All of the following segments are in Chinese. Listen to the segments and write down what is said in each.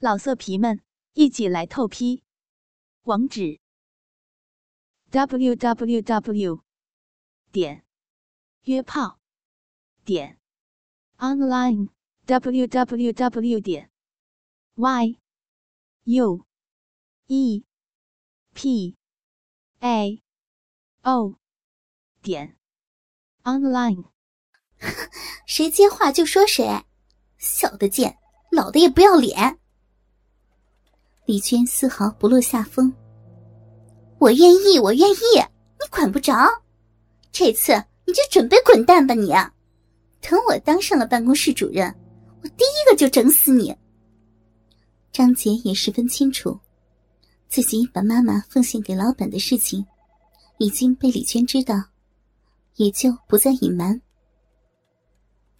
老色皮们，一起来透批！网址：w w w 点约炮点 online w w w 点 y u e p a o 点 online。谁接话就说谁，小的贱，老的也不要脸。李娟丝毫不落下风。我愿意，我愿意，你管不着。这次你就准备滚蛋吧，你！等我当上了办公室主任，我第一个就整死你。张杰也十分清楚，自己把妈妈奉献给老板的事情，已经被李娟知道，也就不再隐瞒。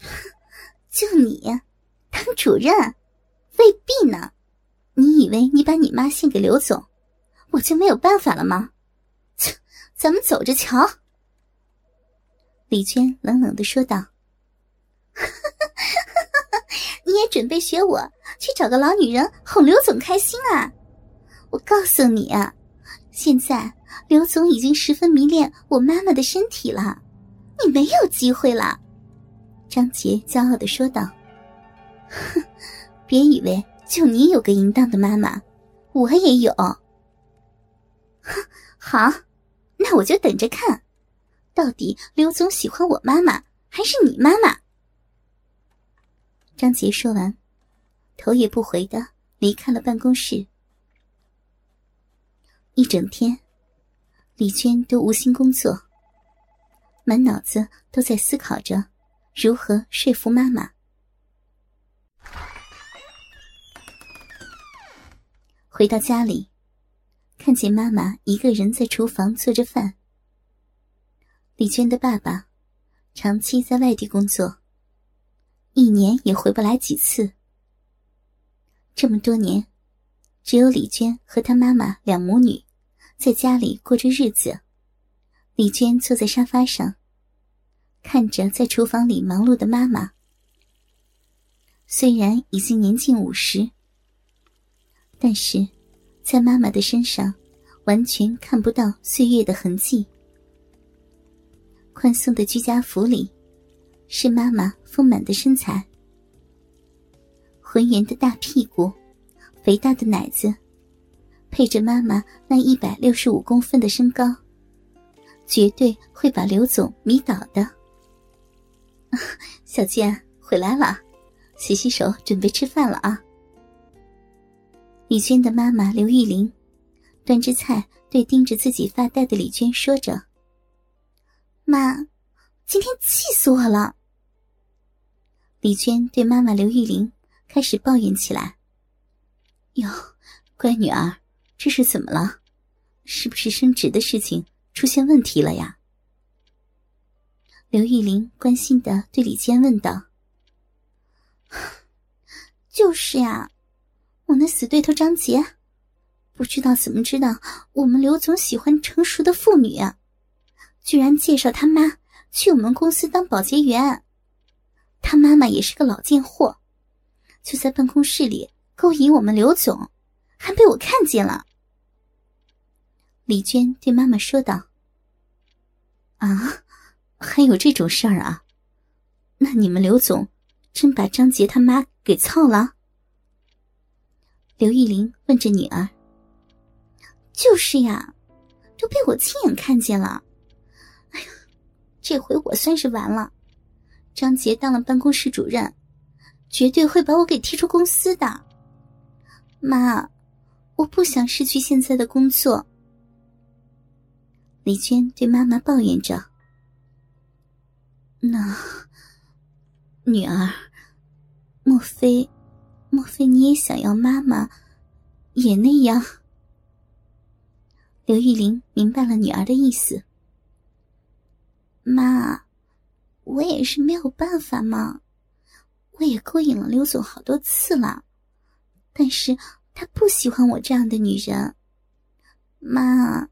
就你当主任，未必呢。你以为你把你妈献给刘总，我就没有办法了吗？切，咱们走着瞧。李娟冷冷的说道：“ 你也准备学我去找个老女人哄刘总开心啊？我告诉你啊，现在刘总已经十分迷恋我妈妈的身体了，你没有机会了。”张杰骄傲的说道：“哼，别以为。”就你有个淫荡的妈妈，我也有。哼好，那我就等着看，到底刘总喜欢我妈妈还是你妈妈？张杰说完，头也不回的离开了办公室。一整天，李娟都无心工作，满脑子都在思考着如何说服妈妈。回到家里，看见妈妈一个人在厨房做着饭。李娟的爸爸长期在外地工作，一年也回不来几次。这么多年，只有李娟和她妈妈两母女在家里过着日子。李娟坐在沙发上，看着在厨房里忙碌的妈妈。虽然已经年近五十。但是，在妈妈的身上，完全看不到岁月的痕迹。宽松的居家服里，是妈妈丰满的身材，浑圆的大屁股，肥大的奶子，配着妈妈那一百六十五公分的身高，绝对会把刘总迷倒的。小健回来了，洗洗手，准备吃饭了啊。李娟的妈妈刘玉玲端着菜，对盯着自己发呆的李娟说着：“妈，今天气死我了。”李娟对妈妈刘玉玲开始抱怨起来：“哟，乖女儿，这是怎么了？是不是升职的事情出现问题了呀？”刘玉玲关心的对李娟问道：“就是呀。”我那死对头张杰，不知道怎么知道我们刘总喜欢成熟的妇女，居然介绍他妈去我们公司当保洁员。他妈妈也是个老贱货，就在办公室里勾引我们刘总，还被我看见了。李娟对妈妈说道：“啊，还有这种事儿啊？那你们刘总真把张杰他妈给操了？”刘玉玲问着女儿：“就是呀，都被我亲眼看见了。哎呀，这回我算是完了。张杰当了办公室主任，绝对会把我给踢出公司的。妈，我不想失去现在的工作。”李娟对妈妈抱怨着：“那女儿，莫非？”莫非你也想要妈妈也那样？刘玉玲明白了女儿的意思。妈，我也是没有办法嘛。我也勾引了刘总好多次了，但是他不喜欢我这样的女人。妈，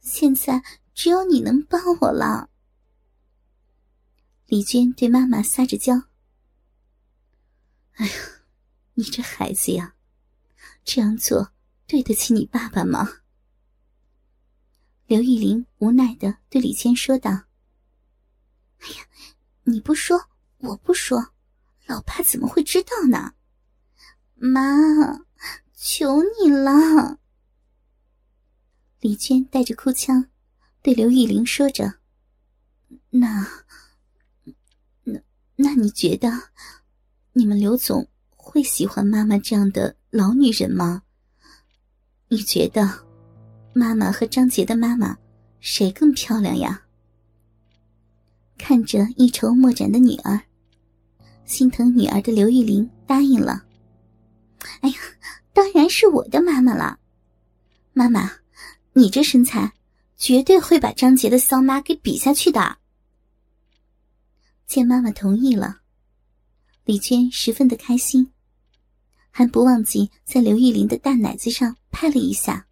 现在只有你能帮我了。李娟对妈妈撒着娇。哎呀。你这孩子呀，这样做对得起你爸爸吗？刘玉玲无奈的对李谦说道：“哎呀，你不说，我不说，老爸怎么会知道呢？妈，求你了！”李娟带着哭腔，对刘玉玲说着：“那，那，那你觉得，你们刘总会喜欢妈妈这样的老女人吗？你觉得？”妈妈和张杰的妈妈，谁更漂亮呀？看着一筹莫展的女儿，心疼女儿的刘玉玲答应了。哎呀，当然是我的妈妈了。妈妈，你这身材，绝对会把张杰的骚妈给比下去的。见妈妈同意了，李娟十分的开心，还不忘记在刘玉玲的大奶子上拍了一下。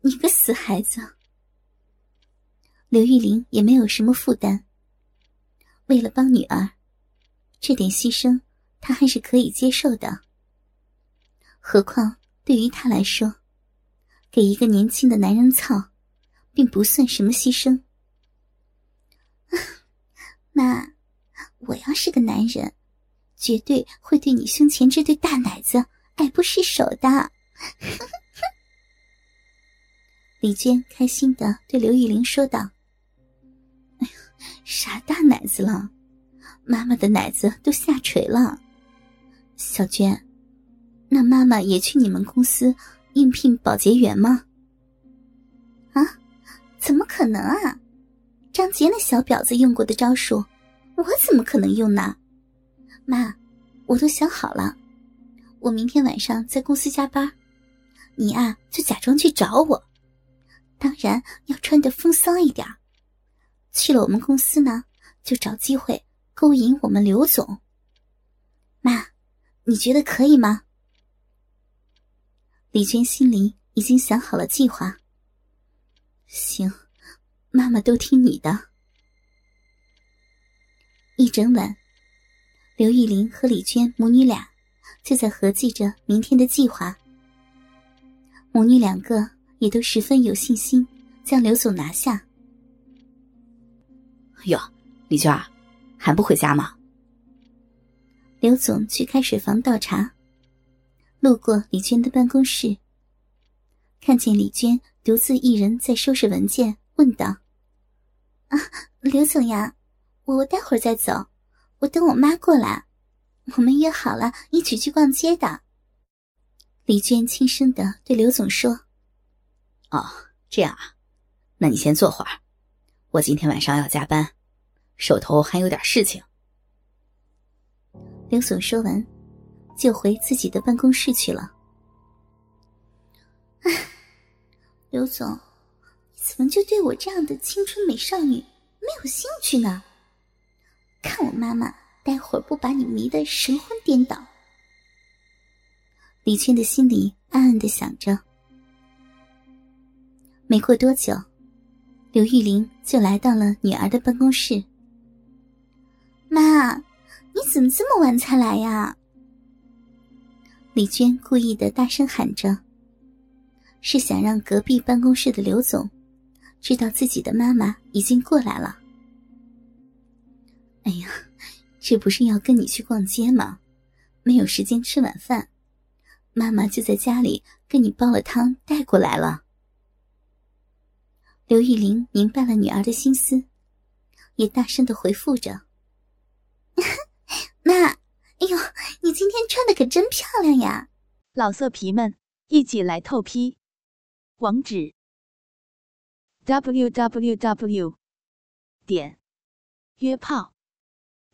你个死孩子！刘玉玲也没有什么负担。为了帮女儿，这点牺牲她还是可以接受的。何况对于她来说，给一个年轻的男人操，并不算什么牺牲。妈，我要是个男人，绝对会对你胸前这对大奶子爱不释手的。李娟开心的对刘玉玲说道：“哎呀，啥大奶子了？妈妈的奶子都下垂了。小娟，那妈妈也去你们公司应聘保洁员吗？啊？怎么可能啊？张杰那小婊子用过的招数，我怎么可能用呢？妈，我都想好了，我明天晚上在公司加班，你啊就假装去找我。”当然要穿的风骚一点去了我们公司呢，就找机会勾引我们刘总。妈，你觉得可以吗？李娟心里已经想好了计划。行，妈妈都听你的。一整晚，刘玉玲和李娟母女俩就在合计着明天的计划。母女两个。也都十分有信心将刘总拿下。哟，李娟，还不回家吗？刘总去开水房倒茶，路过李娟的办公室，看见李娟独自一人在收拾文件，问道：“啊，刘总呀，我待会儿再走，我等我妈过来，我们约好了一起去逛街的。”李娟轻声的对刘总说。哦，这样啊，那你先坐会儿，我今天晚上要加班，手头还有点事情。刘总说完，就回自己的办公室去了。唉，刘总，怎么就对我这样的青春美少女没有兴趣呢？看我妈妈待会儿不把你迷得神魂颠倒！李娟的心里暗暗的想着。没过多久，刘玉玲就来到了女儿的办公室。妈，你怎么这么晚才来呀？李娟故意的大声喊着，是想让隔壁办公室的刘总知道自己的妈妈已经过来了。哎呀，这不是要跟你去逛街吗？没有时间吃晚饭，妈妈就在家里给你煲了汤带过来了。刘玉玲明白了女儿的心思，也大声的回复着：“ 妈，哎呦，你今天穿的可真漂亮呀！”老色皮们，一起来透批，网址：w w w 点约炮